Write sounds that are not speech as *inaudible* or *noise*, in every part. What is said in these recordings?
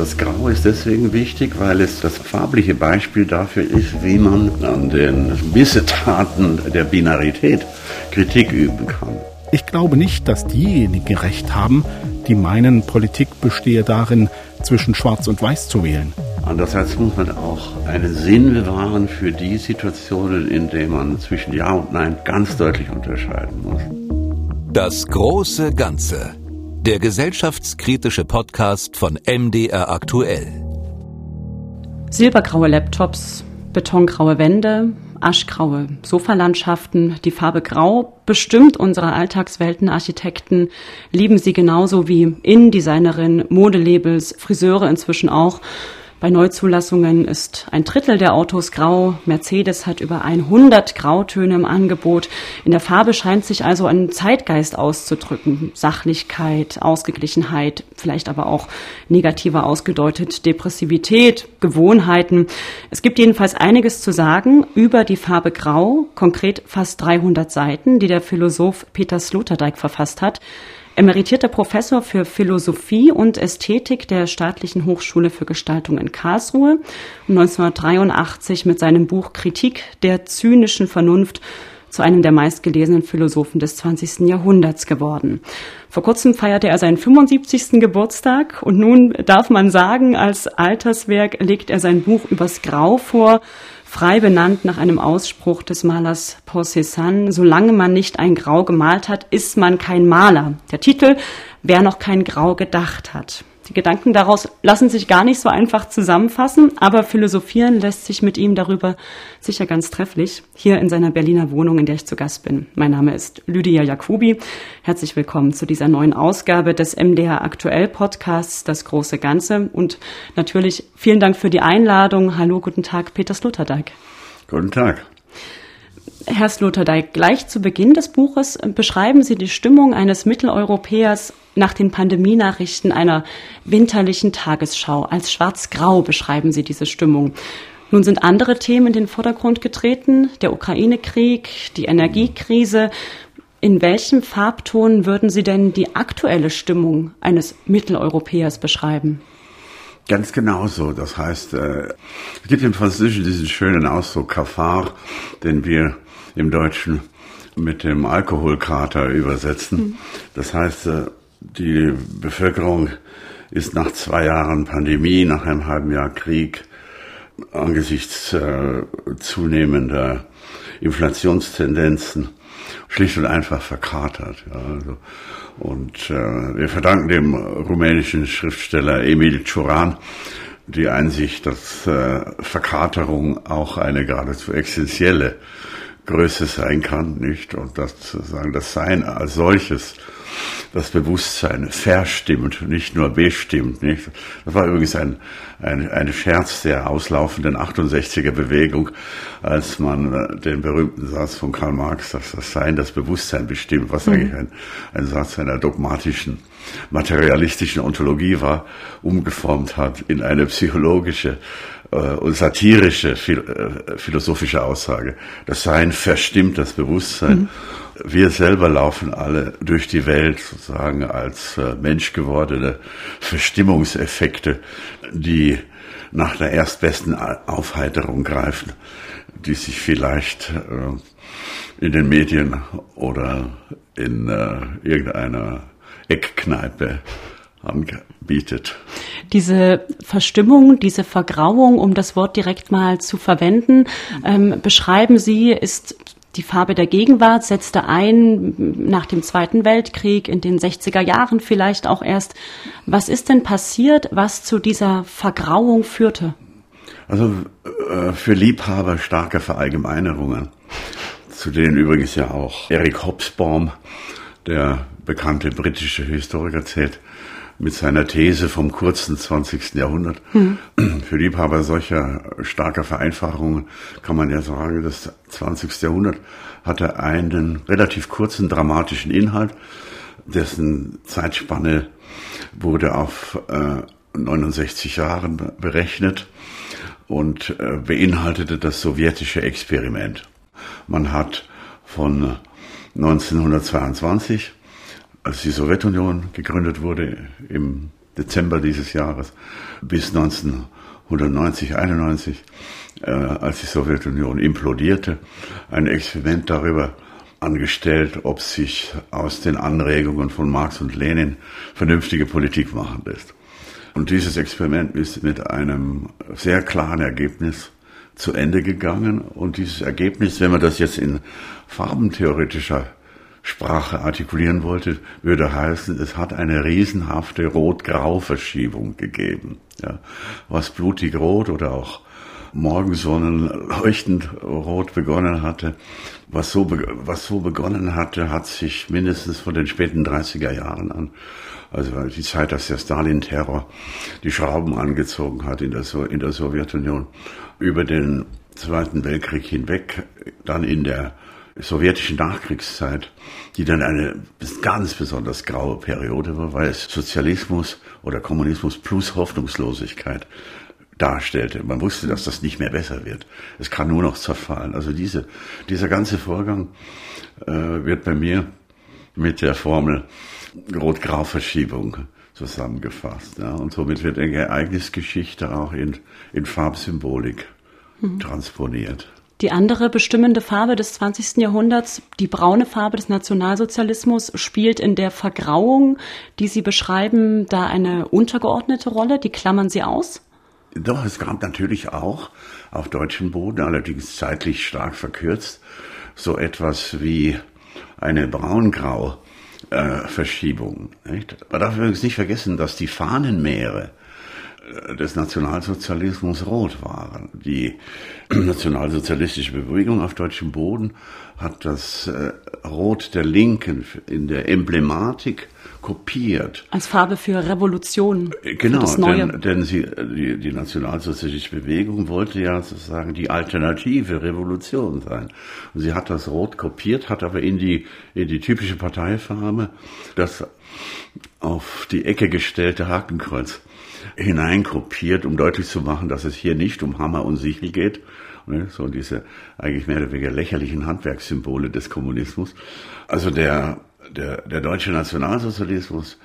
Das Grau ist deswegen wichtig, weil es das farbliche Beispiel dafür ist, wie man an den Missetaten der Binarität Kritik üben kann. Ich glaube nicht, dass diejenigen recht haben, die meinen, Politik bestehe darin, zwischen Schwarz und Weiß zu wählen. Andererseits muss man auch einen Sinn bewahren für die Situationen, in denen man zwischen Ja und Nein ganz deutlich unterscheiden muss. Das große Ganze. Der gesellschaftskritische Podcast von MDR aktuell. Silbergraue Laptops, betongraue Wände, aschgraue Sofalandschaften, die Farbe Grau bestimmt unsere Alltagswelten. lieben sie genauso wie Innendesignerin, Modelabels, Friseure inzwischen auch. Bei Neuzulassungen ist ein Drittel der Autos grau. Mercedes hat über 100 Grautöne im Angebot. In der Farbe scheint sich also ein Zeitgeist auszudrücken. Sachlichkeit, Ausgeglichenheit, vielleicht aber auch negativer ausgedeutet Depressivität, Gewohnheiten. Es gibt jedenfalls einiges zu sagen über die Farbe Grau, konkret fast 300 Seiten, die der Philosoph Peter Sloterdijk verfasst hat emeritierter Professor für Philosophie und Ästhetik der Staatlichen Hochschule für Gestaltung in Karlsruhe und 1983 mit seinem Buch Kritik der zynischen Vernunft zu einem der meistgelesenen Philosophen des 20. Jahrhunderts geworden. Vor kurzem feierte er seinen 75. Geburtstag und nun darf man sagen, als Alterswerk legt er sein Buch übers Grau vor, frei benannt nach einem Ausspruch des Malers Paul Cézanne, solange man nicht ein Grau gemalt hat, ist man kein Maler. Der Titel, wer noch kein Grau gedacht hat. Die Gedanken daraus lassen sich gar nicht so einfach zusammenfassen, aber philosophieren lässt sich mit ihm darüber sicher ganz trefflich. Hier in seiner Berliner Wohnung, in der ich zu Gast bin. Mein Name ist Lydia Jacobi. Herzlich willkommen zu dieser neuen Ausgabe des MDR Aktuell Podcasts, das große Ganze. Und natürlich vielen Dank für die Einladung. Hallo, guten Tag, Peter Sloterdijk. Guten Tag. Herr Sloterdijk, gleich zu Beginn des Buches beschreiben Sie die Stimmung eines Mitteleuropäers nach den Pandemienachrichten einer winterlichen Tagesschau. Als schwarz-grau beschreiben Sie diese Stimmung. Nun sind andere Themen in den Vordergrund getreten, der Ukraine-Krieg, die Energiekrise. In welchem Farbton würden Sie denn die aktuelle Stimmung eines Mitteleuropäers beschreiben? Ganz genau so. Das heißt, äh, es gibt im Französischen diesen schönen Ausdruck Cafard, den wir im Deutschen mit dem Alkoholkater übersetzen. Das heißt, äh, die Bevölkerung ist nach zwei Jahren Pandemie, nach einem halben Jahr Krieg, angesichts äh, zunehmender Inflationstendenzen schlicht und einfach verkatert. Also. Und äh, wir verdanken dem rumänischen Schriftsteller Emil Cioran die Einsicht, dass Verkaterung auch eine geradezu existenzielle Größe sein kann, nicht? Und dass sozusagen das Sein als solches das Bewusstsein verstimmt, nicht nur bestimmt. Nicht? Das war übrigens ein, ein, ein Scherz der auslaufenden 68er Bewegung, als man äh, den berühmten Satz von Karl Marx, dass das Sein das Bewusstsein bestimmt, was mhm. eigentlich ein, ein Satz einer dogmatischen, materialistischen Ontologie war, umgeformt hat in eine psychologische äh, und satirische äh, philosophische Aussage. Das Sein verstimmt das Bewusstsein. Mhm wir selber laufen alle durch die Welt sozusagen als äh, menschgewordene Verstimmungseffekte, die nach der erstbesten Aufheiterung greifen, die sich vielleicht äh, in den Medien oder in äh, irgendeiner Eckkneipe anbietet. Diese Verstimmung, diese Vergrauung, um das Wort direkt mal zu verwenden, ähm, beschreiben Sie, ist die Farbe der Gegenwart setzte ein nach dem Zweiten Weltkrieg, in den 60er Jahren vielleicht auch erst. Was ist denn passiert, was zu dieser Vergrauung führte? Also äh, für Liebhaber starke Verallgemeinerungen, zu denen übrigens ja auch Eric Hobsbawm, der bekannte britische Historiker, zählt mit seiner These vom kurzen 20. Jahrhundert. Mhm. Für Liebhaber solcher starker Vereinfachungen kann man ja sagen, das 20. Jahrhundert hatte einen relativ kurzen dramatischen Inhalt, dessen Zeitspanne wurde auf äh, 69 Jahren berechnet und äh, beinhaltete das sowjetische Experiment. Man hat von 1922 als die Sowjetunion gegründet wurde im Dezember dieses Jahres bis 1990, 91, äh, als die Sowjetunion implodierte, ein Experiment darüber angestellt, ob sich aus den Anregungen von Marx und Lenin vernünftige Politik machen lässt. Und dieses Experiment ist mit einem sehr klaren Ergebnis zu Ende gegangen. Und dieses Ergebnis, wenn man das jetzt in farbentheoretischer Sprache artikulieren wollte, würde heißen, es hat eine riesenhafte Rot-Grau-Verschiebung gegeben. Ja, was blutig rot oder auch Morgensonnen leuchtend rot begonnen hatte, was so, was so begonnen hatte, hat sich mindestens von den späten 30er Jahren an, also die Zeit, dass der Stalin-Terror die Schrauben angezogen hat in der, so in der Sowjetunion, über den Zweiten Weltkrieg hinweg, dann in der sowjetischen Nachkriegszeit, die dann eine ganz besonders graue Periode war, weil es Sozialismus oder Kommunismus plus Hoffnungslosigkeit darstellte. Man wusste, dass das nicht mehr besser wird. Es kann nur noch zerfallen. Also diese, dieser ganze Vorgang äh, wird bei mir mit der Formel Rot-Grau-Verschiebung zusammengefasst. Ja. Und somit wird eine Ereignisgeschichte auch in, in Farbsymbolik mhm. transponiert. Die andere bestimmende Farbe des 20. Jahrhunderts, die braune Farbe des Nationalsozialismus, spielt in der Vergrauung, die Sie beschreiben, da eine untergeordnete Rolle. Die klammern Sie aus? Doch, es gab natürlich auch auf deutschem Boden, allerdings zeitlich stark verkürzt, so etwas wie eine braungrau äh, Verschiebung. Nicht? Man darf übrigens nicht vergessen, dass die Fahnenmeere des Nationalsozialismus rot waren. Die *clears throat* nationalsozialistische Bewegung auf deutschem Boden hat das äh, Rot der Linken in der Emblematik kopiert. Als Farbe für Revolution. Äh, genau, für denn, denn sie, die, die nationalsozialistische Bewegung wollte ja sozusagen die alternative Revolution sein. Und sie hat das Rot kopiert, hat aber in die, in die typische Parteifarbe das auf die Ecke gestellte Hakenkreuz hineinkopiert, um deutlich zu machen, dass es hier nicht um Hammer und Sichel geht, ne, so diese eigentlich mehr oder weniger lächerlichen Handwerkssymbole des Kommunismus. Also der, der, der deutsche Nationalsozialismus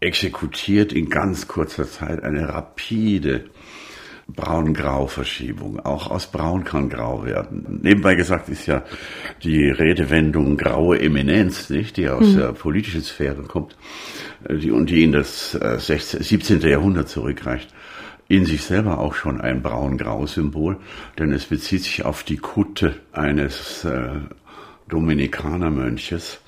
exekutiert in ganz kurzer Zeit eine rapide Braun-Grau-Verschiebung. Auch aus Braun kann Grau werden. Nebenbei gesagt ist ja die Redewendung graue Eminenz, nicht, die aus mhm. der politischen Sphäre kommt, äh, die, und die in das 16, äh, 17. Jahrhundert zurückreicht, in sich selber auch schon ein braun-grau-Symbol, denn es bezieht sich auf die Kutte eines äh, Dominikanermönches,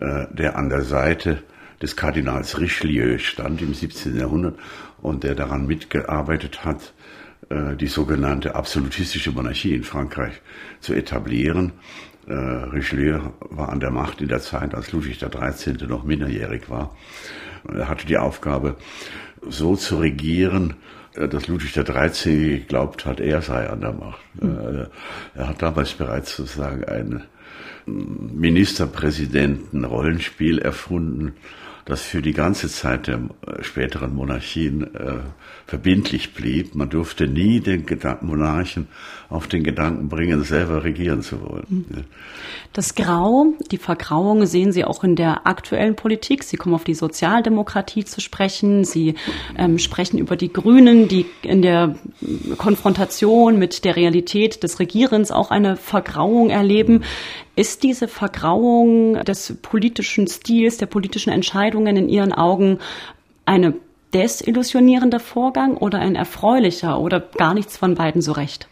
äh, der an der Seite des Kardinals Richelieu stand im 17. Jahrhundert und der daran mitgearbeitet hat, die sogenannte absolutistische Monarchie in Frankreich zu etablieren. Äh, Richelieu war an der Macht in der Zeit, als Ludwig XIII. noch minderjährig war. Er hatte die Aufgabe, so zu regieren, äh, dass Ludwig XIII. geglaubt hat, er sei an der Macht. Mhm. Er hat damals bereits sozusagen ein Ministerpräsidenten-Rollenspiel erfunden, das für die ganze Zeit der äh, späteren Monarchien äh, verbindlich blieb. Man durfte nie den Monarchen auf den Gedanken bringen, selber regieren zu wollen. Mhm. Das Grau, die Vergrauung sehen Sie auch in der aktuellen Politik. Sie kommen auf die Sozialdemokratie zu sprechen. Sie ähm, sprechen über die Grünen, die in der Konfrontation mit der Realität des Regierens auch eine Vergrauung erleben. Ist diese Vergrauung des politischen Stils, der politischen Entscheidungen in Ihren Augen eine desillusionierender Vorgang oder ein erfreulicher oder gar nichts von beiden so recht?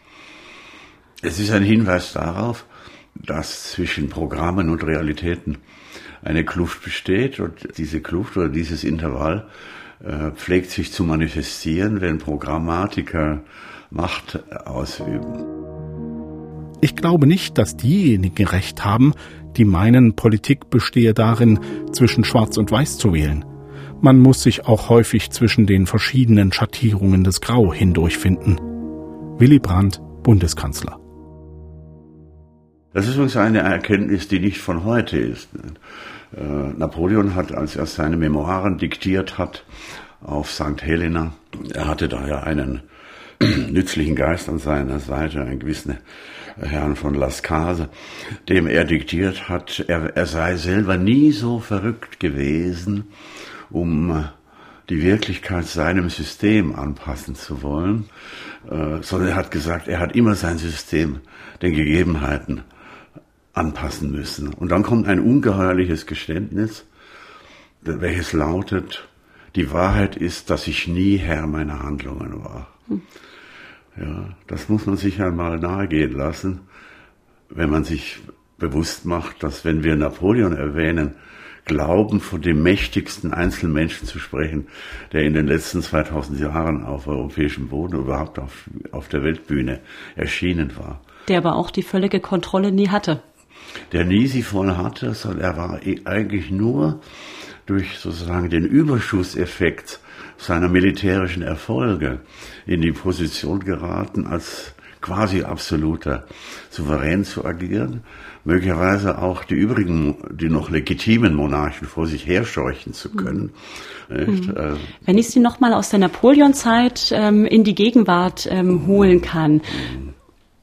Es ist ein Hinweis darauf, dass zwischen Programmen und Realitäten eine Kluft besteht und diese Kluft oder dieses Intervall äh, pflegt sich zu manifestieren, wenn Programmatiker Macht ausüben. Ich glaube nicht, dass diejenigen recht haben, die meinen, Politik bestehe darin, zwischen Schwarz und Weiß zu wählen. Man muss sich auch häufig zwischen den verschiedenen Schattierungen des Grau hindurchfinden. Willy Brandt, Bundeskanzler. Das ist übrigens eine Erkenntnis, die nicht von heute ist. Äh, Napoleon hat, als er seine Memoiren diktiert hat, auf St. Helena, er hatte da ja einen *clears throat* nützlichen Geist an seiner Seite, einen gewissen Herrn von Las Case, dem er diktiert hat, er, er sei selber nie so verrückt gewesen, um die Wirklichkeit seinem System anpassen zu wollen, äh, sondern er hat gesagt, er hat immer sein System den Gegebenheiten anpassen müssen. Und dann kommt ein ungeheuerliches Geständnis, welches lautet, die Wahrheit ist, dass ich nie Herr meiner Handlungen war. Hm. Ja, das muss man sich einmal nahegehen lassen, wenn man sich bewusst macht, dass wenn wir Napoleon erwähnen, glauben, von dem mächtigsten Einzelmenschen zu sprechen, der in den letzten 2000 Jahren auf europäischem Boden überhaupt auf, auf der Weltbühne erschienen war. Der aber auch die völlige Kontrolle nie hatte. Der nie sie voll hatte, sondern er war eigentlich nur durch sozusagen den Überschusseffekt seiner militärischen Erfolge in die Position geraten, als quasi absoluter Souverän zu agieren, möglicherweise auch die übrigen, die noch legitimen Monarchen vor sich herscheuchen zu können. Mhm. Äh, Wenn ich Sie nochmal aus der Napoleonzeit ähm, in die Gegenwart ähm, holen kann, mhm.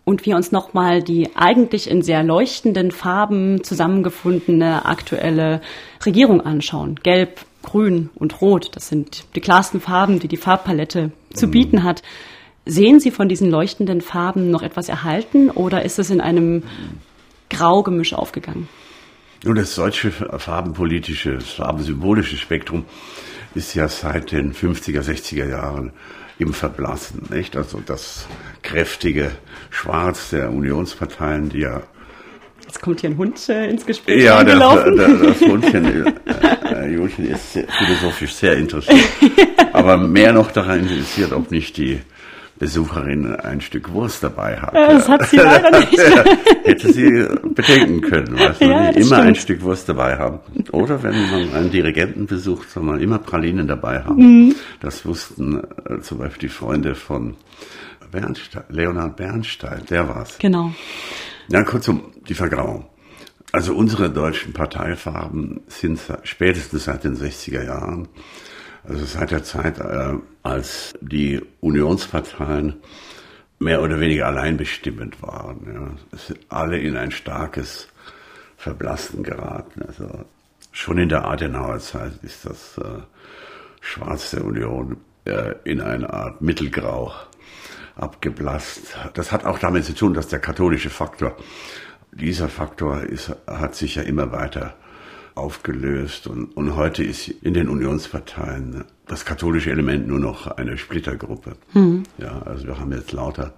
und wir uns nochmal die eigentlich in sehr leuchtenden Farben zusammengefundene aktuelle Regierung anschauen. Gelb, Grün und Rot, das sind die klarsten Farben, die die Farbpalette zu bieten hat. Sehen Sie von diesen leuchtenden Farben noch etwas erhalten oder ist es in einem Graugemisch aufgegangen? Nun, das deutsche farbenpolitische, farbensymbolische Spektrum ist ja seit den 50er, 60er Jahren im Verblassen, nicht? Also das kräftige Schwarz der Unionsparteien, die ja Jetzt kommt hier ein Hund äh, ins Gespräch. Ja, der, der, das Hundchen, *laughs* äh, äh, Julchen ist sehr, philosophisch sehr interessiert. *laughs* Aber mehr noch daran interessiert, ob nicht die Besucherin ein Stück Wurst dabei hat. Das hat sie leider *laughs* nicht. Hätte sie bedenken können, weißt du, ja, immer stimmt. ein Stück Wurst dabei haben. Oder wenn man einen Dirigenten besucht, soll man immer Pralinen dabei haben. Mhm. Das wussten äh, zum Beispiel die Freunde von Bernstein, Leonhard Bernstein, der war's. Genau. Ja, kurzum, die Vergrauung. Also unsere deutschen Parteifarben sind spätestens seit den 60er Jahren, also seit der Zeit, äh, als die Unionsparteien mehr oder weniger alleinbestimmend waren. Ja. sind alle in ein starkes Verblassen geraten. Also schon in der Adenauer Zeit ist das äh, Schwarz der Union äh, in eine Art Mittelgrau abgeblasst. Das hat auch damit zu tun, dass der katholische Faktor, dieser Faktor ist, hat sich ja immer weiter aufgelöst und, und heute ist in den Unionsparteien das katholische Element nur noch eine Splittergruppe. Mhm. Ja, also wir haben jetzt lauter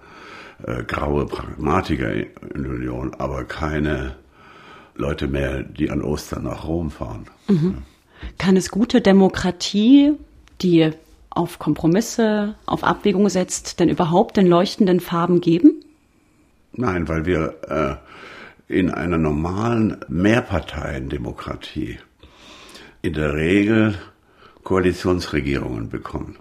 äh, graue Pragmatiker in der Union, aber keine Leute mehr, die an Ostern nach Rom fahren. Mhm. Ja. Kann es gute Demokratie, die auf Kompromisse, auf Abwägung setzt, denn überhaupt den leuchtenden Farben geben? Nein, weil wir äh, in einer normalen Mehrparteiendemokratie in der Regel Koalitionsregierungen bekommen.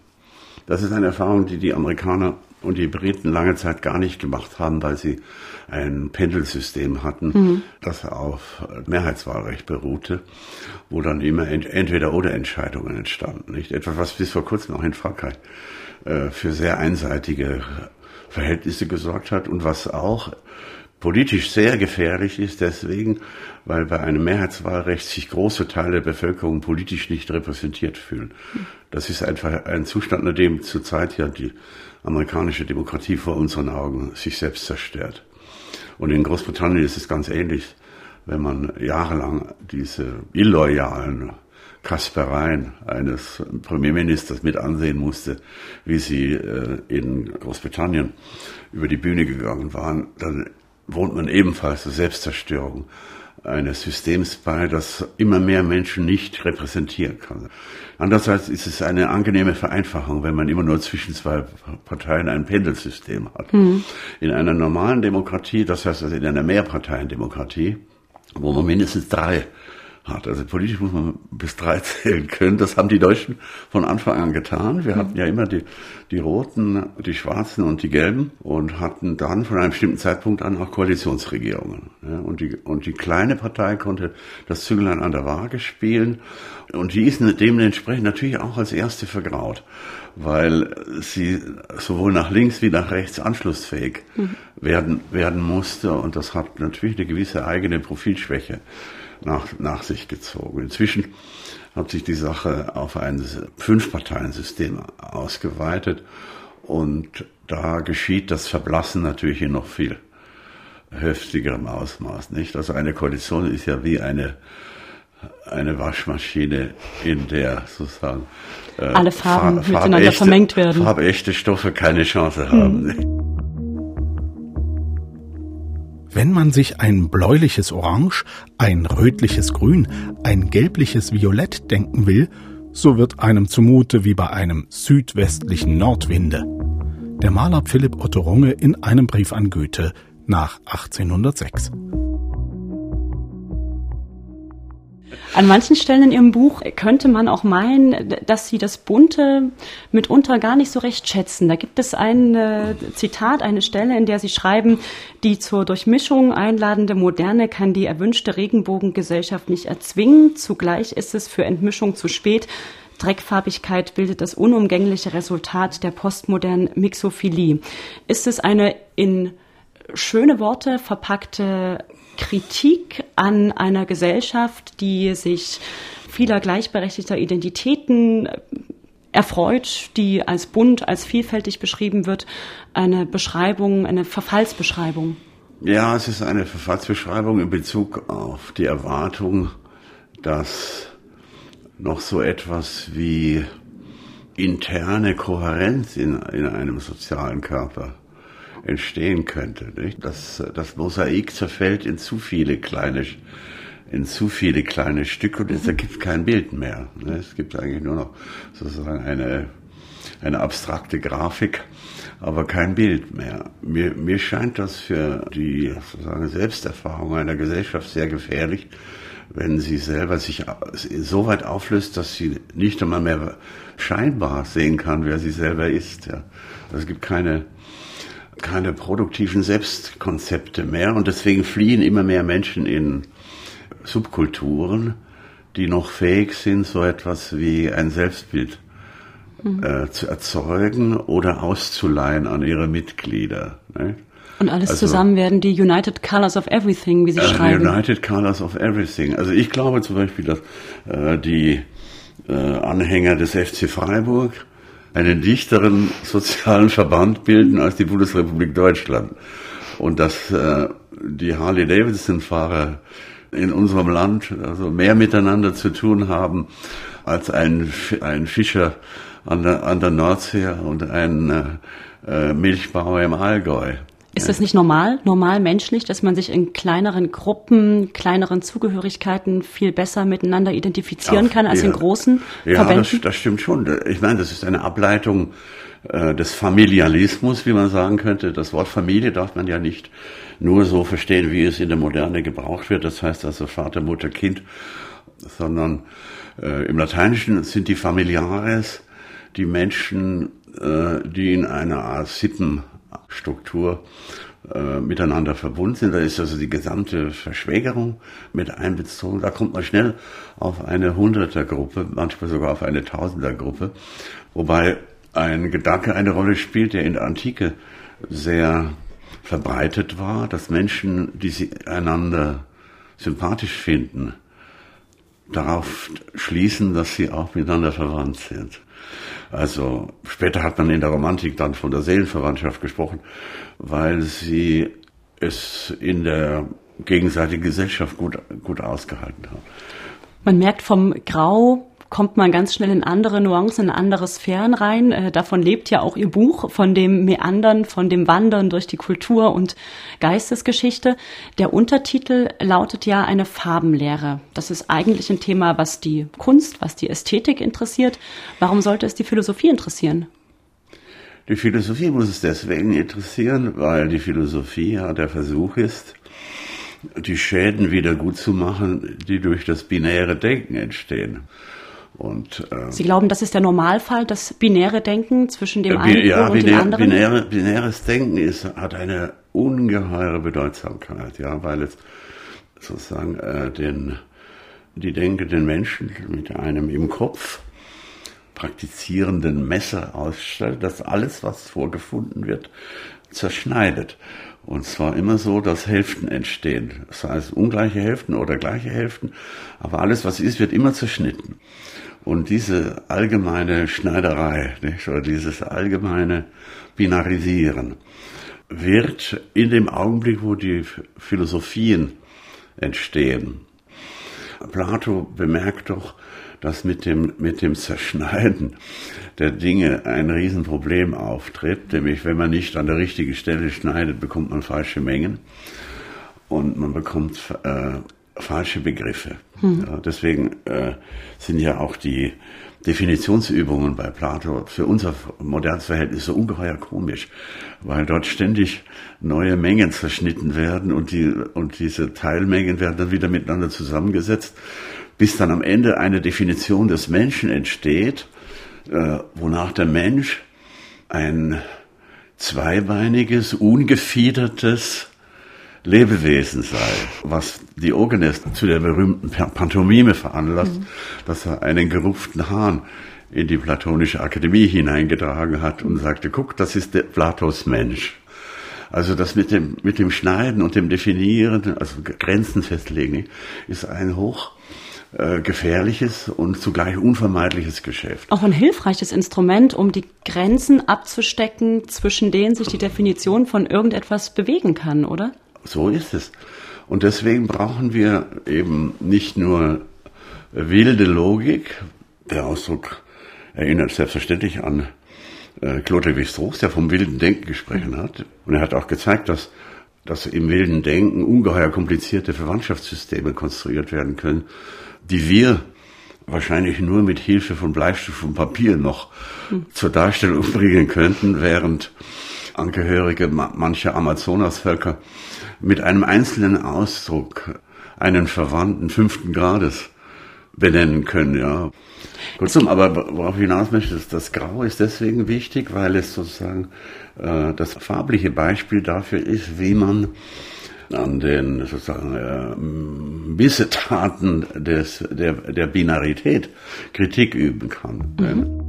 Das ist eine Erfahrung, die die Amerikaner und die Briten lange Zeit gar nicht gemacht haben, weil sie ein Pendelsystem hatten, mhm. das auf Mehrheitswahlrecht beruhte, wo dann immer entweder oder Entscheidungen entstanden. Nicht etwas, was bis vor kurzem auch in Frankreich äh, für sehr einseitige Verhältnisse gesorgt hat und was auch politisch sehr gefährlich ist, deswegen, weil bei einem Mehrheitswahlrecht sich große Teile der Bevölkerung politisch nicht repräsentiert fühlen. Das ist einfach ein Zustand, in dem zurzeit ja die amerikanische Demokratie vor unseren Augen sich selbst zerstört. Und in Großbritannien ist es ganz ähnlich, wenn man jahrelang diese illoyalen Kaspereien eines Premierministers mit ansehen musste, wie sie äh, in Großbritannien über die Bühne gegangen waren, dann wohnt man ebenfalls der Selbstzerstörung eines Systems bei, das immer mehr Menschen nicht repräsentieren kann. Andererseits ist es eine angenehme Vereinfachung, wenn man immer nur zwischen zwei Parteien ein Pendelsystem hat. Mhm. In einer normalen Demokratie, das heißt also in einer Mehrparteiendemokratie, wo man mindestens drei hat. Also politisch muss man bis drei *laughs* zählen können. Das haben die Deutschen von Anfang an getan. Wir hatten ja immer die, die Roten, die Schwarzen und die Gelben und hatten dann von einem bestimmten Zeitpunkt an auch Koalitionsregierungen. und, die, und die kleine Partei konnte das Zünglein an der Waage spielen. Und die ist dementsprechend natürlich auch als erste vergraut, weil sie sowohl nach links wie nach rechts anschlussfähig mhm. werden, werden musste. Und das hat natürlich eine gewisse eigene Profilschwäche nach, nach sich gezogen. Inzwischen hat sich die Sache auf ein Fünf-Parteien-System ausgeweitet und da geschieht das Verblassen natürlich in noch viel heftigerem Ausmaß, nicht? Also eine Koalition ist ja wie eine eine Waschmaschine, in der sozusagen äh, alle Farben Farb, miteinander farbechte, vermengt werden. Farbechte Stoffe keine Chance haben. Hm. Wenn man sich ein bläuliches Orange, ein rötliches Grün, ein gelbliches Violett denken will, so wird einem zumute wie bei einem südwestlichen Nordwinde. Der Maler Philipp Otto Runge in einem Brief an Goethe nach 1806. An manchen Stellen in Ihrem Buch könnte man auch meinen, dass Sie das Bunte mitunter gar nicht so recht schätzen. Da gibt es ein äh, Zitat, eine Stelle, in der Sie schreiben, die zur Durchmischung einladende Moderne kann die erwünschte Regenbogengesellschaft nicht erzwingen. Zugleich ist es für Entmischung zu spät. Dreckfarbigkeit bildet das unumgängliche Resultat der postmodernen Mixophilie. Ist es eine in schöne Worte verpackte Kritik an einer Gesellschaft, die sich vieler gleichberechtigter Identitäten erfreut, die als bunt, als vielfältig beschrieben wird, eine Beschreibung, eine Verfallsbeschreibung. Ja, es ist eine Verfallsbeschreibung in Bezug auf die Erwartung, dass noch so etwas wie interne Kohärenz in, in einem sozialen Körper entstehen könnte. Nicht? Das, das Mosaik zerfällt in zu viele kleine in zu viele kleine Stücke und es ergibt kein Bild mehr. Es gibt eigentlich nur noch sozusagen eine, eine abstrakte Grafik, aber kein Bild mehr. Mir, mir scheint das für die sozusagen Selbsterfahrung einer Gesellschaft sehr gefährlich, wenn sie selber sich so weit auflöst, dass sie nicht einmal mehr scheinbar sehen kann, wer sie selber ist. Ja. Es gibt keine keine produktiven Selbstkonzepte mehr und deswegen fliehen immer mehr Menschen in Subkulturen, die noch fähig sind, so etwas wie ein Selbstbild mhm. äh, zu erzeugen oder auszuleihen an ihre Mitglieder. Ne? Und alles also, zusammen werden die United Colors of Everything, wie Sie äh, schreiben. United Colors of Everything. Also ich glaube zum Beispiel, dass äh, die äh, Anhänger des FC Freiburg einen dichteren sozialen Verband bilden als die Bundesrepublik Deutschland. Und dass äh, die Harley-Davidson-Fahrer in unserem Land also mehr miteinander zu tun haben als ein, ein Fischer an der, an der Nordsee und ein äh, Milchbauer im Allgäu. Ist das nicht normal, normal menschlich, dass man sich in kleineren Gruppen, kleineren Zugehörigkeiten viel besser miteinander identifizieren Ach, kann als ja. in großen ja, Verbänden? Ja, das, das stimmt schon. Ich meine, das ist eine Ableitung äh, des Familialismus, wie man sagen könnte. Das Wort Familie darf man ja nicht nur so verstehen, wie es in der Moderne gebraucht wird. Das heißt also Vater, Mutter, Kind, sondern äh, im Lateinischen sind die Familiares die Menschen, äh, die in einer Art Sippen Struktur äh, miteinander verbunden sind. Da ist also die gesamte Verschwägerung mit einbezogen. Da kommt man schnell auf eine Hundertergruppe, manchmal sogar auf eine Tausendergruppe. Wobei ein Gedanke eine Rolle spielt, der in der Antike sehr verbreitet war, dass Menschen, die sie einander sympathisch finden, darauf schließen, dass sie auch miteinander verwandt sind. Also später hat man in der Romantik dann von der Seelenverwandtschaft gesprochen, weil sie es in der gegenseitigen Gesellschaft gut, gut ausgehalten haben. Man merkt vom Grau kommt man ganz schnell in andere Nuancen, in andere Sphären rein. Äh, davon lebt ja auch Ihr Buch, von dem Meandern, von dem Wandern durch die Kultur und Geistesgeschichte. Der Untertitel lautet ja eine Farbenlehre. Das ist eigentlich ein Thema, was die Kunst, was die Ästhetik interessiert. Warum sollte es die Philosophie interessieren? Die Philosophie muss es deswegen interessieren, weil die Philosophie ja der Versuch ist, die Schäden wieder gut zu machen, die durch das binäre Denken entstehen. Und, äh, Sie glauben, das ist der Normalfall, das binäre Denken zwischen dem einen ja, und binär, dem anderen? Binäre, binäres Denken ist, hat eine ungeheure Bedeutsamkeit, ja, weil es sozusagen äh, den, die Denke den Menschen mit einem im Kopf praktizierenden Messer ausstellt, das alles, was vorgefunden wird, zerschneidet. Und zwar immer so, dass Hälften entstehen. Das heißt ungleiche Hälften oder gleiche Hälften. Aber alles, was ist, wird immer zerschnitten. Und diese allgemeine Schneiderei, nicht, oder dieses allgemeine Binarisieren, wird in dem Augenblick, wo die Philosophien entstehen. Plato bemerkt doch, dass mit dem, mit dem Zerschneiden der Dinge ein Riesenproblem auftritt, nämlich wenn man nicht an der richtigen Stelle schneidet, bekommt man falsche Mengen und man bekommt äh, falsche Begriffe. Hm. Ja, deswegen äh, sind ja auch die Definitionsübungen bei Plato für unser modernes Verhältnis so ungeheuer komisch, weil dort ständig neue Mengen zerschnitten werden und, die, und diese Teilmengen werden dann wieder miteinander zusammengesetzt bis dann am Ende eine Definition des Menschen entsteht, äh, wonach der Mensch ein zweibeiniges, ungefiedertes Lebewesen sei, was Diogenes zu der berühmten Pantomime veranlasst, mhm. dass er einen gerupften Hahn in die platonische Akademie hineingetragen hat und sagte, guck, das ist der Platos Mensch. Also das mit dem, mit dem Schneiden und dem Definieren, also Grenzen festlegen, ist ein hoch äh, gefährliches und zugleich unvermeidliches Geschäft. Auch ein hilfreiches Instrument, um die Grenzen abzustecken, zwischen denen sich die Definition von irgendetwas bewegen kann, oder? So ist es. Und deswegen brauchen wir eben nicht nur wilde Logik. Der Ausdruck erinnert selbstverständlich an äh, Claude Lévi-Strauss, der vom wilden Denken gesprochen hat. Und er hat auch gezeigt, dass, dass im wilden Denken ungeheuer komplizierte Verwandtschaftssysteme konstruiert werden können, die wir wahrscheinlich nur mit Hilfe von Bleistift und Papier noch hm. zur Darstellung *laughs* bringen könnten, während Angehörige mancher Amazonasvölker mit einem einzelnen Ausdruck einen Verwandten fünften Grades benennen können, ja. Kurzum, aber worauf ich hinaus möchte, ist, das Grau ist deswegen wichtig, weil es sozusagen äh, das farbliche Beispiel dafür ist, wie man an den sozusagen äh, Missetaten des, der, der Binarität Kritik üben kann. Mhm.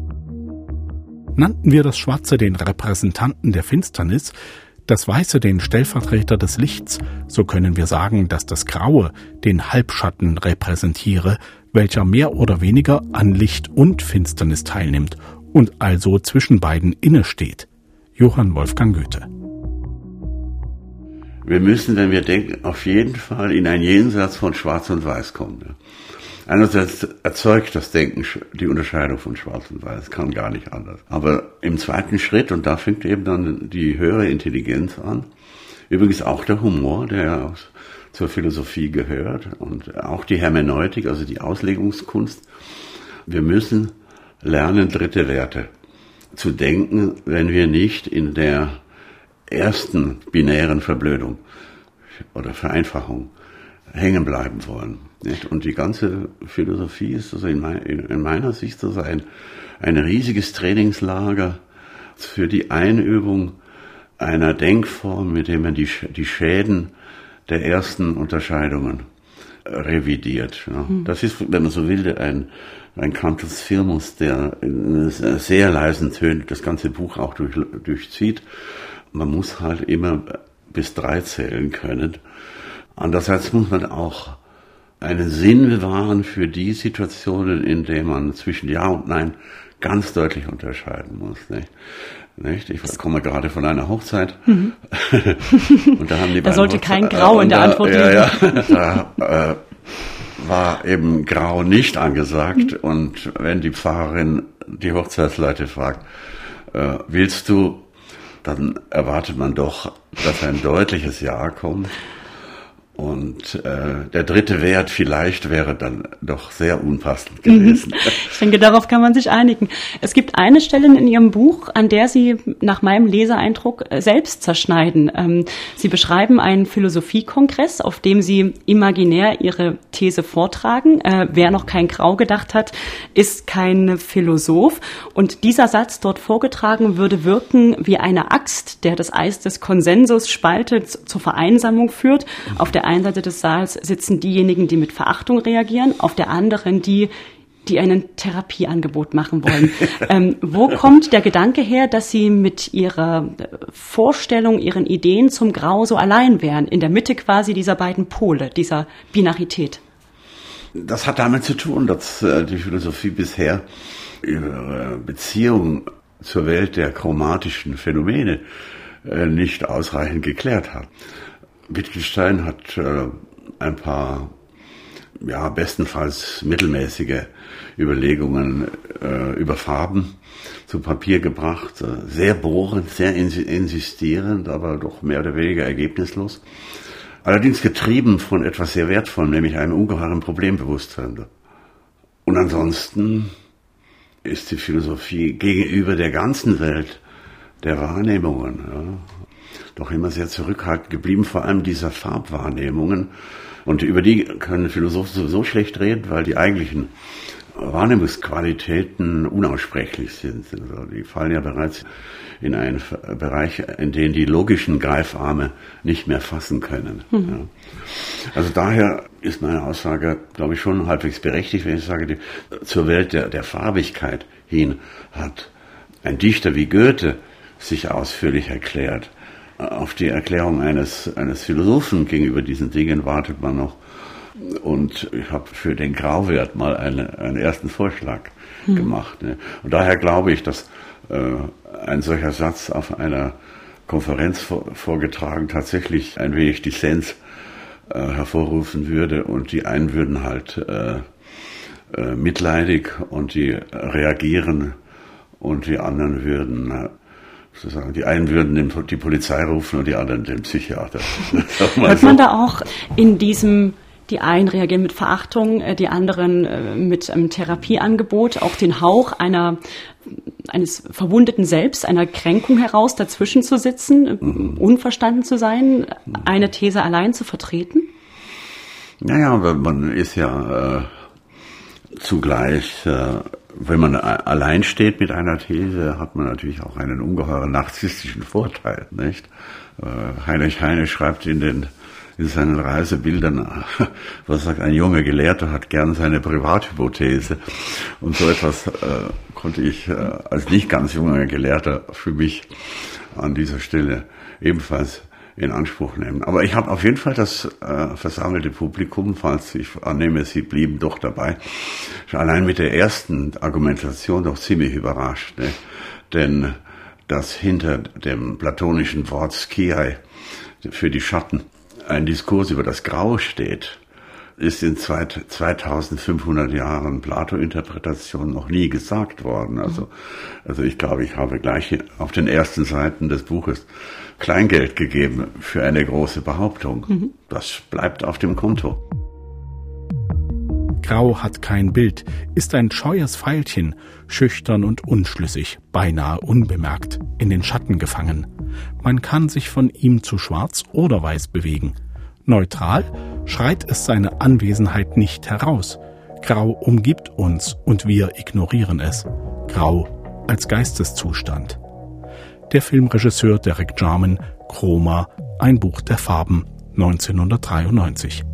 Nannten wir das Schwarze den Repräsentanten der Finsternis, das Weiße den Stellvertreter des Lichts, so können wir sagen, dass das Graue den Halbschatten repräsentiere, welcher mehr oder weniger an Licht und Finsternis teilnimmt und also zwischen beiden innesteht. Johann Wolfgang Goethe wir müssen, wenn wir denken, auf jeden Fall in ein Jenseits von Schwarz und Weiß kommen. Einerseits erzeugt das Denken die Unterscheidung von Schwarz und Weiß, kann gar nicht anders. Aber im zweiten Schritt, und da fängt eben dann die höhere Intelligenz an, übrigens auch der Humor, der zur Philosophie gehört, und auch die Hermeneutik, also die Auslegungskunst. Wir müssen lernen, dritte Werte zu denken, wenn wir nicht in der ersten binären Verblödung oder Vereinfachung hängen bleiben wollen. Nicht? Und die ganze Philosophie ist also in, mein, in, meiner Sicht so ein, ein riesiges Trainingslager für die Einübung einer Denkform, mit der man die, die Schäden der ersten Unterscheidungen revidiert. Ja. Mhm. Das ist, wenn man so will, ein, ein Cantus Firmus, der in sehr leisen Tönen das ganze Buch auch durch, durchzieht man muss halt immer bis drei zählen können. Andererseits muss man auch einen Sinn bewahren für die Situationen, in denen man zwischen Ja und Nein ganz deutlich unterscheiden muss. Nicht? Nicht? Ich komme gerade von einer Hochzeit. Mhm. *laughs* und da haben die da sollte Hochze kein Grau in der Antwort liegen. Ja, ja, *laughs* da äh, war eben Grau nicht angesagt. Mhm. Und wenn die Pfarrerin die Hochzeitsleute fragt, äh, willst du dann erwartet man doch, dass ein deutliches Ja kommt. Und äh, der dritte Wert vielleicht wäre dann doch sehr unpassend gewesen. *laughs* Ich denke, darauf kann man sich einigen. Es gibt eine Stelle in Ihrem Buch, an der Sie nach meinem Leseeindruck äh, selbst zerschneiden. Ähm, Sie beschreiben einen Philosophiekongress, auf dem Sie imaginär Ihre These vortragen. Äh, wer noch kein Grau gedacht hat, ist kein Philosoph. Und dieser Satz dort vorgetragen würde wirken wie eine Axt, der das Eis des Konsensus spaltet, zur Vereinsamung führt. Auf der einen Seite des Saals sitzen diejenigen, die mit Verachtung reagieren, auf der anderen die, die einen Therapieangebot machen wollen. *laughs* ähm, wo kommt der Gedanke her, dass Sie mit Ihrer Vorstellung, Ihren Ideen zum Grau so allein wären, in der Mitte quasi dieser beiden Pole, dieser Binarität? Das hat damit zu tun, dass äh, die Philosophie bisher ihre Beziehung zur Welt der chromatischen Phänomene äh, nicht ausreichend geklärt hat. Wittgenstein hat äh, ein paar, ja, bestenfalls mittelmäßige Überlegungen äh, über Farben zu Papier gebracht, sehr bohrend, sehr insistierend, aber doch mehr oder weniger ergebnislos. Allerdings getrieben von etwas sehr Wertvollem, nämlich einem ungeheuren Problembewusstsein. Und ansonsten ist die Philosophie gegenüber der ganzen Welt der Wahrnehmungen ja, doch immer sehr zurückhaltend geblieben, vor allem dieser Farbwahrnehmungen. Und über die können Philosophen sowieso schlecht reden, weil die eigentlichen Wahrnehmungsqualitäten unaussprechlich sind. Also die fallen ja bereits in einen Bereich, in den die logischen Greifarme nicht mehr fassen können. Mhm. Ja. Also daher ist meine Aussage, glaube ich, schon halbwegs berechtigt, wenn ich sage, die, zur Welt der, der Farbigkeit hin hat ein Dichter wie Goethe sich ausführlich erklärt. Auf die Erklärung eines, eines Philosophen gegenüber diesen Dingen wartet man noch. Und ich habe für den Grauwert mal eine, einen ersten Vorschlag hm. gemacht. Ne? Und daher glaube ich, dass äh, ein solcher Satz auf einer Konferenz vor, vorgetragen tatsächlich ein wenig Dissens äh, hervorrufen würde und die einen würden halt äh, äh, mitleidig und die reagieren und die anderen würden äh, sozusagen, die einen würden den, die Polizei rufen und die anderen den Psychiater. *laughs* Hört man da auch in diesem die einen reagieren mit Verachtung, äh, die anderen äh, mit einem Therapieangebot, auch den Hauch einer eines verwundeten Selbst, einer Kränkung heraus, dazwischen zu sitzen, mhm. unverstanden zu sein, eine These allein zu vertreten? Naja, man ist ja äh, zugleich, äh, wenn man allein steht mit einer These, hat man natürlich auch einen ungeheuren narzisstischen Vorteil, nicht? Äh, Heinrich Heine schreibt in den in seinen Reisebildern, *laughs* was sagt, ein junger Gelehrter hat gern seine Privathypothese. Und so etwas äh, konnte ich äh, als nicht ganz junger Gelehrter für mich an dieser Stelle ebenfalls in Anspruch nehmen. Aber ich habe auf jeden Fall das äh, versammelte Publikum, falls ich annehme, Sie blieben doch dabei, allein mit der ersten Argumentation doch ziemlich überrascht. Ne? Denn dass hinter dem platonischen Wort Skiai für die Schatten ein Diskurs über das Grau steht, ist in 2500 Jahren Plato-Interpretation noch nie gesagt worden. Also, also ich glaube, ich habe gleich auf den ersten Seiten des Buches Kleingeld gegeben für eine große Behauptung. Mhm. Das bleibt auf dem Konto. Grau hat kein Bild, ist ein scheues Pfeilchen, schüchtern und unschlüssig, beinahe unbemerkt, in den Schatten gefangen. Man kann sich von ihm zu schwarz oder weiß bewegen. Neutral schreit es seine Anwesenheit nicht heraus. Grau umgibt uns und wir ignorieren es. Grau als Geisteszustand der Filmregisseur Derek Jarman, Chroma, ein Buch der Farben, 1993.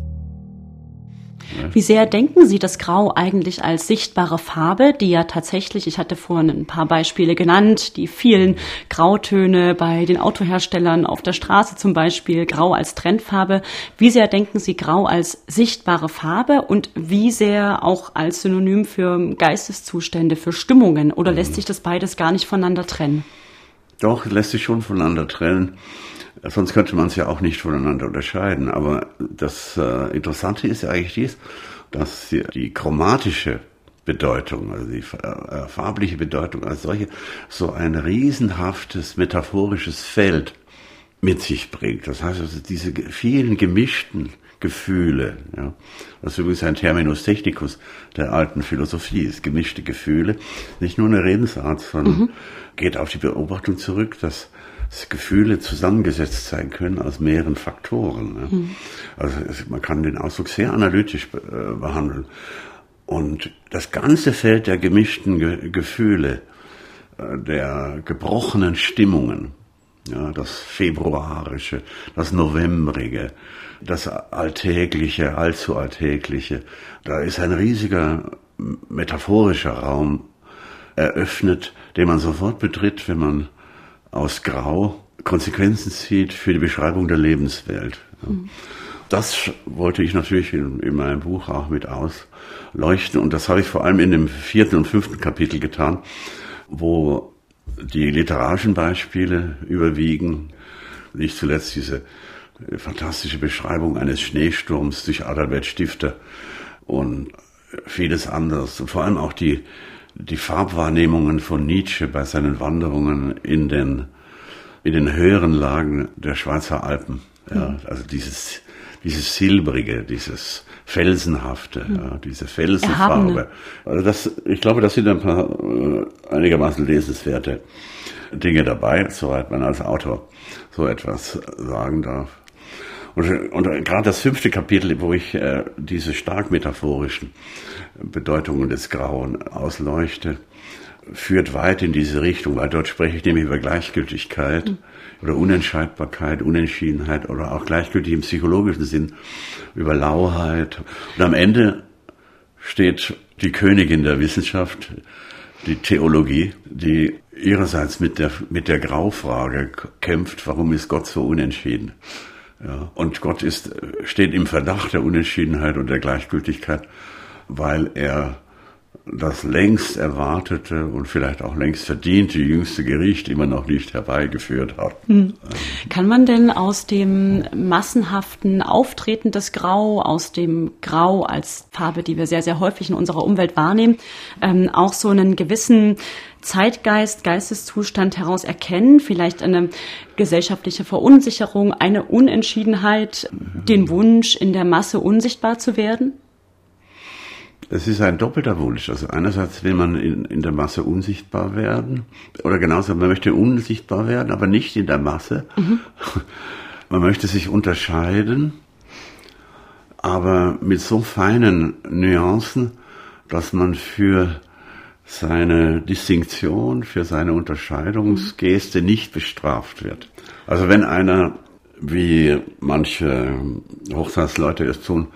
Wie sehr denken Sie das Grau eigentlich als sichtbare Farbe, die ja tatsächlich, ich hatte vorhin ein paar Beispiele genannt, die vielen Grautöne bei den Autoherstellern auf der Straße zum Beispiel, Grau als Trendfarbe. Wie sehr denken Sie Grau als sichtbare Farbe und wie sehr auch als Synonym für Geisteszustände, für Stimmungen? Oder lässt sich das beides gar nicht voneinander trennen? Doch, lässt sich schon voneinander trennen. Sonst könnte man es ja auch nicht voneinander unterscheiden. Aber das äh, Interessante ist ja eigentlich dies, dass die, die chromatische Bedeutung, also die äh, farbliche Bedeutung als solche, so ein riesenhaftes metaphorisches Feld mit sich bringt. Das heißt also diese vielen gemischten Gefühle, ja, was übrigens ein Terminus technicus der alten Philosophie ist, gemischte Gefühle, nicht nur eine Redensart, sondern mhm. Geht auf die Beobachtung zurück, dass Gefühle zusammengesetzt sein können aus mehreren Faktoren. Ja. Mhm. Also man kann den Ausdruck sehr analytisch äh, behandeln. Und das ganze Feld der gemischten Ge Gefühle, äh, der gebrochenen Stimmungen, ja, das Februarische, das Novembrige, das Alltägliche, allzu Alltägliche. Da ist ein riesiger metaphorischer Raum eröffnet, den man sofort betritt, wenn man aus Grau Konsequenzen zieht für die Beschreibung der Lebenswelt. Mhm. Das wollte ich natürlich in, in, meinem Buch auch mit ausleuchten und das habe ich vor allem in dem vierten und fünften Kapitel getan, wo die literarischen Beispiele überwiegen, nicht zuletzt diese fantastische Beschreibung eines Schneesturms durch Adalbert Stifter und vieles anderes und vor allem auch die die Farbwahrnehmungen von Nietzsche bei seinen Wanderungen in den, in den höheren Lagen der Schweizer Alpen. Ja, mhm. also dieses, dieses Silbrige, dieses Felsenhafte, mhm. ja, diese Felsenfarbe. Also das, ich glaube, das sind ein paar äh, einigermaßen lesenswerte Dinge dabei, soweit man als Autor so etwas sagen darf. Und, und gerade das fünfte Kapitel, wo ich äh, diese stark metaphorischen Bedeutungen des Grauen ausleuchte, führt weit in diese Richtung, weil dort spreche ich nämlich über Gleichgültigkeit mhm. oder Unentscheidbarkeit, Unentschiedenheit oder auch gleichgültig im psychologischen Sinn über Lauheit. Und am Ende steht die Königin der Wissenschaft, die Theologie, die ihrerseits mit der, mit der Graufrage kämpft, warum ist Gott so unentschieden? Ja, und Gott ist, steht im Verdacht der Unentschiedenheit und der Gleichgültigkeit, weil er das längst erwartete und vielleicht auch längst verdiente jüngste Gericht immer noch nicht herbeigeführt hat. Hm. Kann man denn aus dem massenhaften Auftreten des Grau, aus dem Grau als Farbe, die wir sehr, sehr häufig in unserer Umwelt wahrnehmen, ähm, auch so einen gewissen Zeitgeist, Geisteszustand heraus erkennen, vielleicht eine gesellschaftliche Verunsicherung, eine Unentschiedenheit, den Wunsch, in der Masse unsichtbar zu werden? Es ist ein doppelter Wunsch. Also einerseits will man in, in der Masse unsichtbar werden, oder genauso, man möchte unsichtbar werden, aber nicht in der Masse. Mhm. Man möchte sich unterscheiden, aber mit so feinen Nuancen, dass man für seine Distinktion, für seine Unterscheidungsgeste nicht bestraft wird. Also wenn einer, wie manche Hochzeitsleute es tun,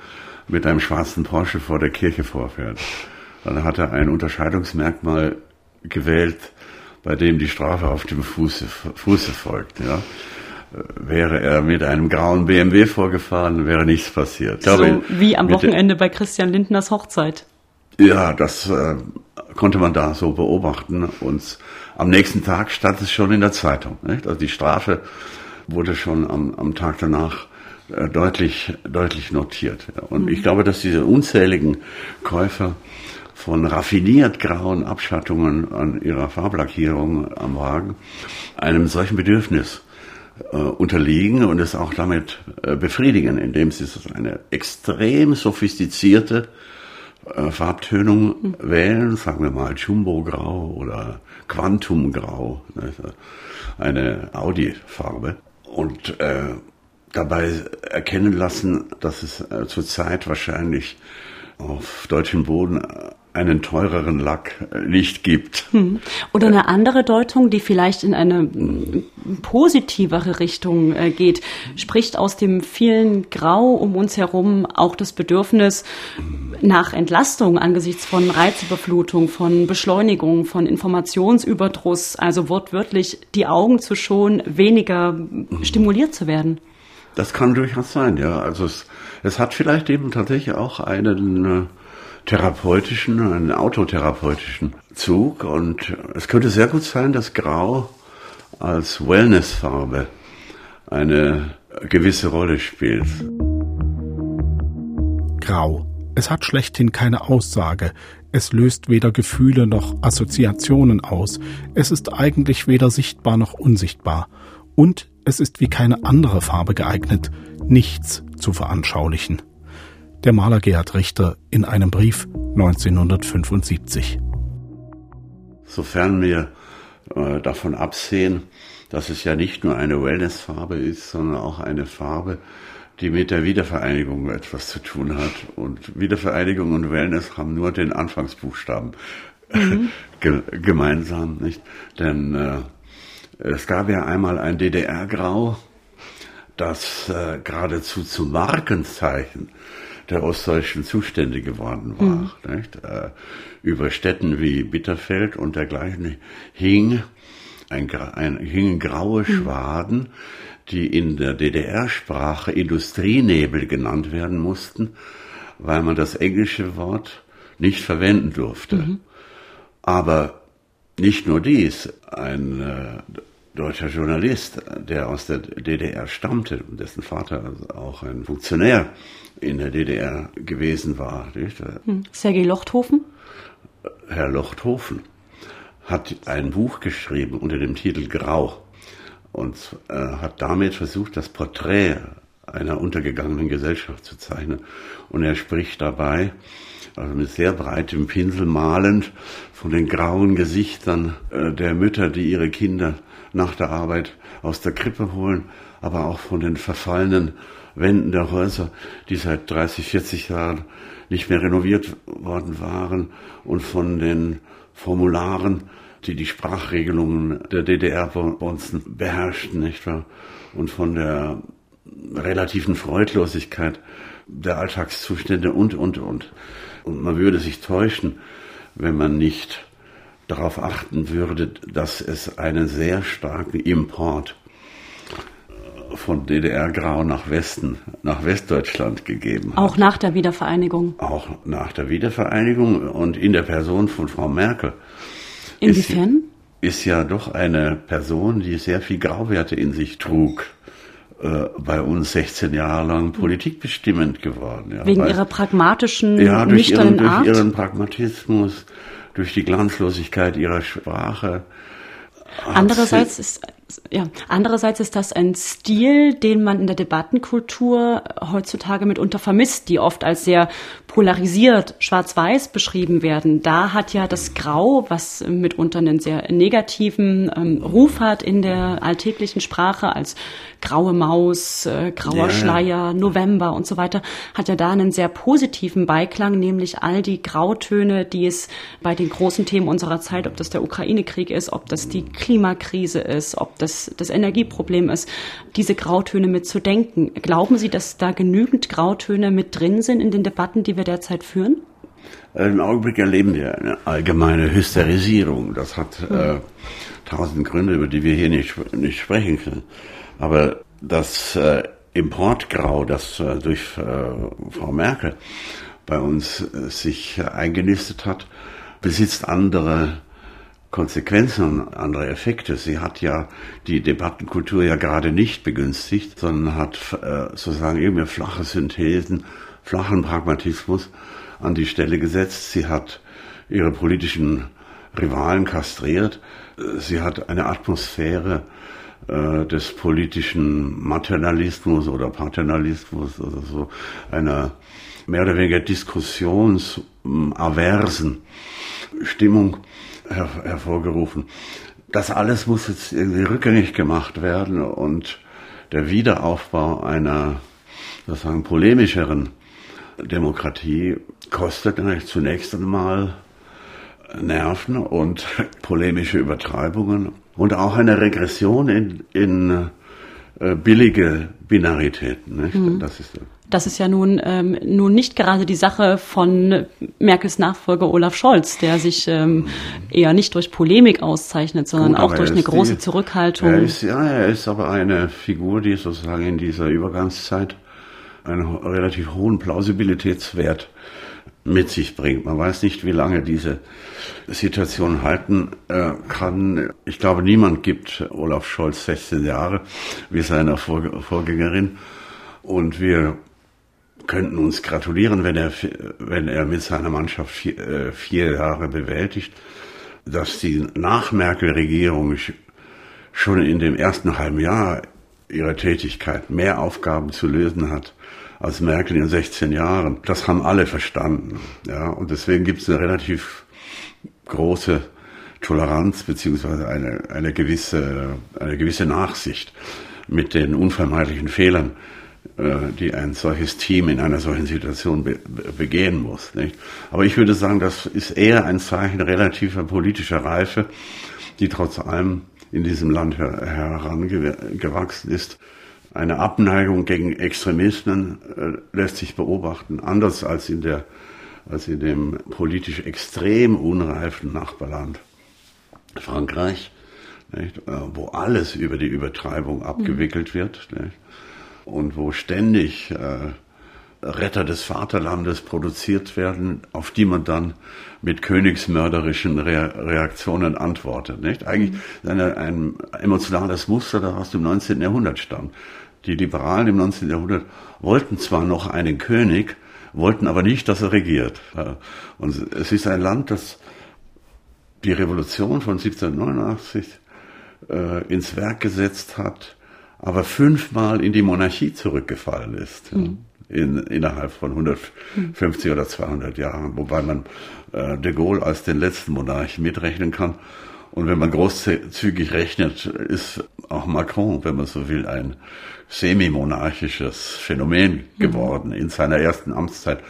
mit einem schwarzen Porsche vor der Kirche vorfährt. Dann hat er ein Unterscheidungsmerkmal gewählt, bei dem die Strafe auf dem Fuße, Fuße folgt. Ja. Wäre er mit einem grauen BMW vorgefahren, wäre nichts passiert. So glaube, wie am Wochenende bei Christian Lindners Hochzeit. Ja, das äh, konnte man da so beobachten. Und am nächsten Tag stand es schon in der Zeitung. Nicht? Also die Strafe wurde schon am, am Tag danach äh, deutlich, deutlich notiert. Und mhm. ich glaube, dass diese unzähligen Käufer von raffiniert grauen Abschattungen an ihrer Farblackierung am Wagen einem solchen Bedürfnis äh, unterliegen und es auch damit äh, befriedigen, indem sie eine extrem sophistizierte äh, Farbtönung mhm. wählen, sagen wir mal Jumbo-Grau oder Quantum-Grau, ne, eine Audi-Farbe. Und äh, dabei erkennen lassen, dass es äh, zurzeit wahrscheinlich auf deutschem Boden einen teureren Lack äh, nicht gibt. Hm. Oder eine andere Deutung, die vielleicht in eine positivere Richtung äh, geht, spricht aus dem vielen Grau um uns herum auch das Bedürfnis nach Entlastung angesichts von Reizüberflutung, von Beschleunigung, von Informationsüberdruss, also wortwörtlich die Augen zu schonen, weniger stimuliert zu werden. Das kann durchaus sein, ja. Also es, es hat vielleicht eben tatsächlich auch einen äh, therapeutischen, einen autotherapeutischen Zug und es könnte sehr gut sein, dass Grau als Wellnessfarbe eine gewisse Rolle spielt. Grau. Es hat schlechthin keine Aussage. Es löst weder Gefühle noch Assoziationen aus. Es ist eigentlich weder sichtbar noch unsichtbar. Und es ist wie keine andere Farbe geeignet, nichts zu veranschaulichen. Der Maler Gerhard Richter in einem Brief 1975. Sofern wir äh, davon absehen, dass es ja nicht nur eine Wellnessfarbe ist, sondern auch eine Farbe, die mit der Wiedervereinigung etwas zu tun hat. Und Wiedervereinigung und Wellness haben nur den Anfangsbuchstaben mhm. *laughs* gemeinsam, nicht? Denn äh, es gab ja einmal ein DDR-Grau, das äh, geradezu zum Markenzeichen der ostdeutschen Zustände geworden war. Mhm. Äh, über Städten wie Bitterfeld und dergleichen hing ein, ein, hingen graue mhm. Schwaden, die in der DDR-Sprache Industrienebel genannt werden mussten, weil man das englische Wort nicht verwenden durfte. Mhm. Aber nicht nur dies, ein äh, deutscher Journalist, der aus der DDR stammte und dessen Vater also auch ein Funktionär in der DDR gewesen war. Nicht? Hm. Sergei Lochthofen? Herr Lochthofen hat ein Buch geschrieben unter dem Titel Grau und äh, hat damit versucht, das Porträt einer untergegangenen Gesellschaft zu zeichnen. Und er spricht dabei, also mit sehr breitem Pinsel malend, von den grauen Gesichtern äh, der Mütter, die ihre Kinder nach der Arbeit aus der Krippe holen, aber auch von den verfallenen Wänden der Häuser, die seit 30, 40 Jahren nicht mehr renoviert worden waren und von den Formularen, die die Sprachregelungen der DDR bei uns beherrschten, nicht wahr? Und von der relativen Freudlosigkeit der Alltagszustände und, und, und. Und man würde sich täuschen, wenn man nicht darauf achten würde, dass es einen sehr starken Import von DDR-Grau nach Westen, nach Westdeutschland gegeben hat. Auch nach der Wiedervereinigung. Auch nach der Wiedervereinigung und in der Person von Frau Merkel. Inwiefern? Ist, ist ja doch eine Person, die sehr viel Grauwerte in sich trug äh, bei uns 16 Jahre lang politikbestimmend geworden. Ja, Wegen ihrer pragmatischen, ja, durch nüchternen ihren, Art? durch ihren Pragmatismus, durch die Glanzlosigkeit ihrer Sprache. Andererseits ist, ja, andererseits ist das ein Stil, den man in der Debattenkultur heutzutage mitunter vermisst, die oft als sehr polarisiert, schwarz-weiß beschrieben werden. Da hat ja das Grau, was mitunter einen sehr negativen ähm, Ruf hat in der alltäglichen Sprache als graue Maus, äh, grauer ja. Schleier, November und so weiter, hat ja da einen sehr positiven Beiklang, nämlich all die Grautöne, die es bei den großen Themen unserer Zeit, ob das der Ukraine-Krieg ist, ob das die Klimakrise ist, ob das das Energieproblem ist, diese Grautöne mitzudenken. Glauben Sie, dass da genügend Grautöne mit drin sind in den Debatten, die wir derzeit führen? Im Augenblick erleben wir eine allgemeine Hysterisierung. Das hat äh, tausend Gründe, über die wir hier nicht, nicht sprechen können. Aber das äh, Importgrau, das äh, durch äh, Frau Merkel bei uns äh, sich eingenistet hat, besitzt andere Konsequenzen andere Effekte. Sie hat ja die Debattenkultur ja gerade nicht begünstigt, sondern hat äh, sozusagen irgendwie flache Synthesen, flachen Pragmatismus an die Stelle gesetzt. Sie hat ihre politischen Rivalen kastriert. Sie hat eine Atmosphäre äh, des politischen Materialismus oder Paternalismus oder so, einer mehr oder weniger diskussionsaversen Stimmung her hervorgerufen. Das alles muss jetzt irgendwie rückgängig gemacht werden und der Wiederaufbau einer sozusagen polemischeren Demokratie kostet zunächst einmal Nerven und *laughs* polemische Übertreibungen und auch eine Regression in, in äh, billige Binaritäten. Mhm. Das ist das ist ja nun, ähm, nun nicht gerade die Sache von Merkels Nachfolger Olaf Scholz, der sich ähm, eher nicht durch Polemik auszeichnet, sondern Gut, auch durch eine große die, Zurückhaltung. Er ist, ja, er ist aber eine Figur, die sozusagen in dieser Übergangszeit einen relativ hohen Plausibilitätswert mit sich bringt. Man weiß nicht, wie lange diese Situation halten äh, kann. Ich glaube, niemand gibt Olaf Scholz 16 Jahre wie seiner Vorgängerin. Und wir könnten uns gratulieren, wenn er, wenn er mit seiner Mannschaft vier, äh, vier Jahre bewältigt, dass die Nach-Merkel-Regierung schon in dem ersten halben Jahr ihrer Tätigkeit mehr Aufgaben zu lösen hat als Merkel in 16 Jahren. Das haben alle verstanden. Ja, und deswegen gibt es eine relativ große Toleranz beziehungsweise eine, eine, gewisse, eine gewisse Nachsicht mit den unvermeidlichen Fehlern, äh, die ein solches Team in einer solchen Situation be begehen muss. Nicht? Aber ich würde sagen, das ist eher ein Zeichen relativer politischer Reife, die trotz allem in diesem Land herangewachsen ist Eine Abneigung gegen Extremismen äh, lässt sich beobachten, anders als in, der, als in dem politisch extrem unreifen Nachbarland Frankreich, nicht, äh, wo alles über die Übertreibung abgewickelt mhm. wird nicht, und wo ständig äh, Retter des Vaterlandes produziert werden, auf die man dann mit königsmörderischen Re Reaktionen antwortet. Nicht? Eigentlich mhm. eine, ein emotionales Muster, das aus dem 19. Jahrhundert stammt. Die Liberalen im 19. Jahrhundert wollten zwar noch einen König, wollten aber nicht, dass er regiert. Und es ist ein Land, das die Revolution von 1789 äh, ins Werk gesetzt hat, aber fünfmal in die Monarchie zurückgefallen ist. Mhm. In, innerhalb von 150 mhm. oder 200 Jahren, wobei man äh, de Gaulle als den letzten Monarchen mitrechnen kann. Und wenn man großzügig rechnet, ist auch Macron, wenn man so will, ein semi-monarchisches Phänomen mhm. geworden in seiner ersten Amtszeit.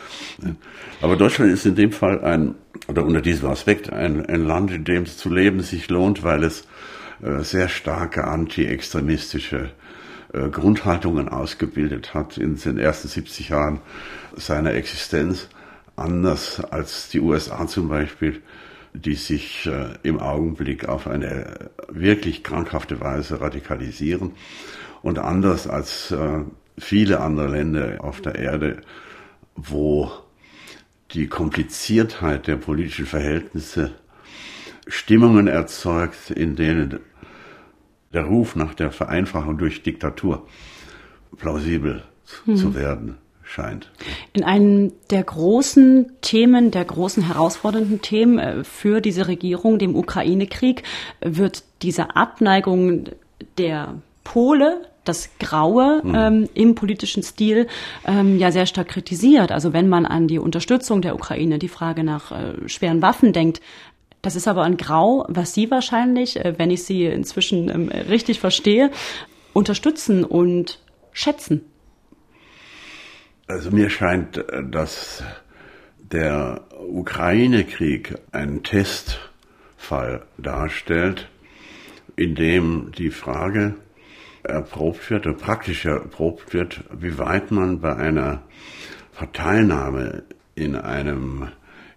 Aber Deutschland ist in dem Fall ein, oder unter diesem Aspekt, ein, ein Land, in dem es zu leben sich lohnt, weil es äh, sehr starke anti-extremistische äh, Grundhaltungen ausgebildet hat in den ersten 70 Jahren seiner Existenz, anders als die USA zum Beispiel, die sich äh, im Augenblick auf eine wirklich krankhafte Weise radikalisieren. Und anders als äh, viele andere Länder auf der Erde, wo die Kompliziertheit der politischen Verhältnisse Stimmungen erzeugt, in denen der Ruf nach der Vereinfachung durch Diktatur plausibel hm. zu werden scheint. In einem der großen Themen, der großen herausfordernden Themen äh, für diese Regierung, dem Ukraine-Krieg, wird diese Abneigung der Pole, das Graue mhm. ähm, im politischen Stil ähm, ja sehr stark kritisiert. Also wenn man an die Unterstützung der Ukraine, die Frage nach äh, schweren Waffen denkt, das ist aber ein Grau, was Sie wahrscheinlich, äh, wenn ich Sie inzwischen ähm, richtig verstehe, unterstützen und schätzen. Also mir scheint, äh, dass der Ukraine-Krieg einen Testfall darstellt, in dem die Frage erprobt wird, oder praktisch erprobt wird, wie weit man bei einer Parteinahme in einem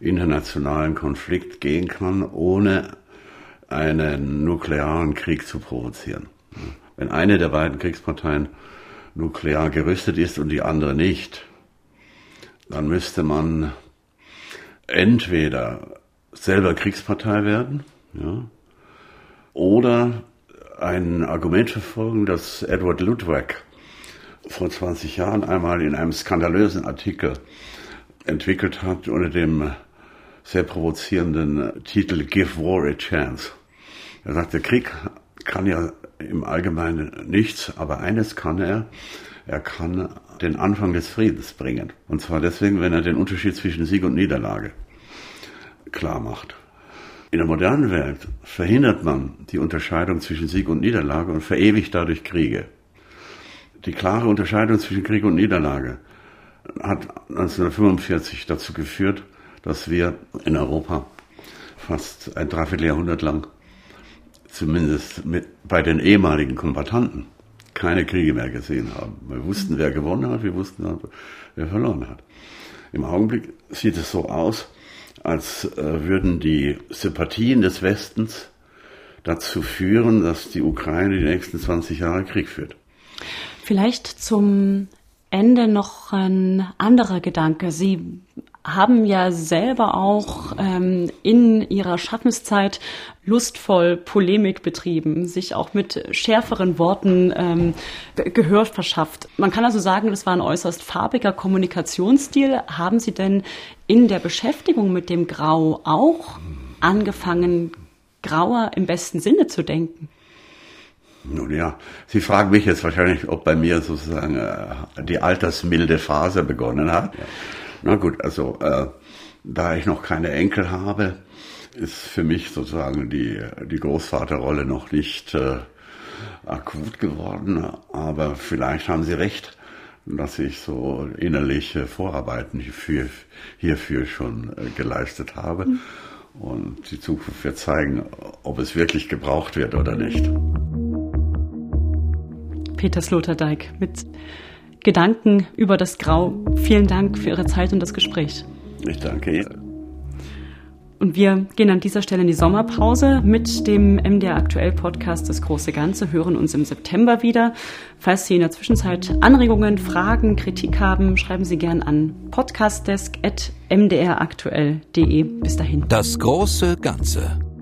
internationalen Konflikt gehen kann, ohne einen nuklearen Krieg zu provozieren. Wenn eine der beiden Kriegsparteien nuklear gerüstet ist und die andere nicht, dann müsste man entweder selber Kriegspartei werden, ja, oder ein Argument verfolgen, das Edward Ludwig vor 20 Jahren einmal in einem skandalösen Artikel entwickelt hat unter dem sehr provozierenden Titel Give War a Chance. Er sagt, der Krieg kann ja im Allgemeinen nichts, aber eines kann er, er kann den Anfang des Friedens bringen. Und zwar deswegen, wenn er den Unterschied zwischen Sieg und Niederlage klar macht. In der modernen Welt verhindert man die Unterscheidung zwischen Sieg und Niederlage und verewigt dadurch Kriege. Die klare Unterscheidung zwischen Krieg und Niederlage hat 1945 dazu geführt, dass wir in Europa fast ein Dreivierteljahrhundert lang, zumindest mit, bei den ehemaligen Kombattanten, keine Kriege mehr gesehen haben. Wir wussten, wer gewonnen hat, wir wussten, wer verloren hat. Im Augenblick sieht es so aus, als äh, würden die Sympathien des Westens dazu führen, dass die Ukraine die nächsten 20 Jahre Krieg führt. Vielleicht zum Ende noch ein anderer Gedanke. Sie haben ja selber auch ähm, in ihrer Schaffenszeit lustvoll Polemik betrieben, sich auch mit schärferen Worten ähm, Gehör verschafft. Man kann also sagen, das war ein äußerst farbiger Kommunikationsstil. Haben Sie denn in der Beschäftigung mit dem Grau auch angefangen, grauer im besten Sinne zu denken? Nun ja, Sie fragen mich jetzt wahrscheinlich, ob bei mir sozusagen äh, die altersmilde Phase begonnen hat. Ja. Na gut, also äh, da ich noch keine Enkel habe, ist für mich sozusagen die, die Großvaterrolle noch nicht äh, akut geworden. Aber vielleicht haben Sie recht, dass ich so innerliche Vorarbeiten hierfür, hierfür schon äh, geleistet habe. Und die Zukunft wird zeigen, ob es wirklich gebraucht wird oder nicht. Peter Sloterdijk mit Gedanken über das Grau. Vielen Dank für Ihre Zeit und das Gespräch. Ich danke Ihnen. Und wir gehen an dieser Stelle in die Sommerpause mit dem MDR Aktuell Podcast Das große Ganze, hören uns im September wieder. Falls Sie in der Zwischenzeit Anregungen, Fragen, Kritik haben, schreiben Sie gern an podcastdesk.mdraktuell.de. Bis dahin. Das große Ganze.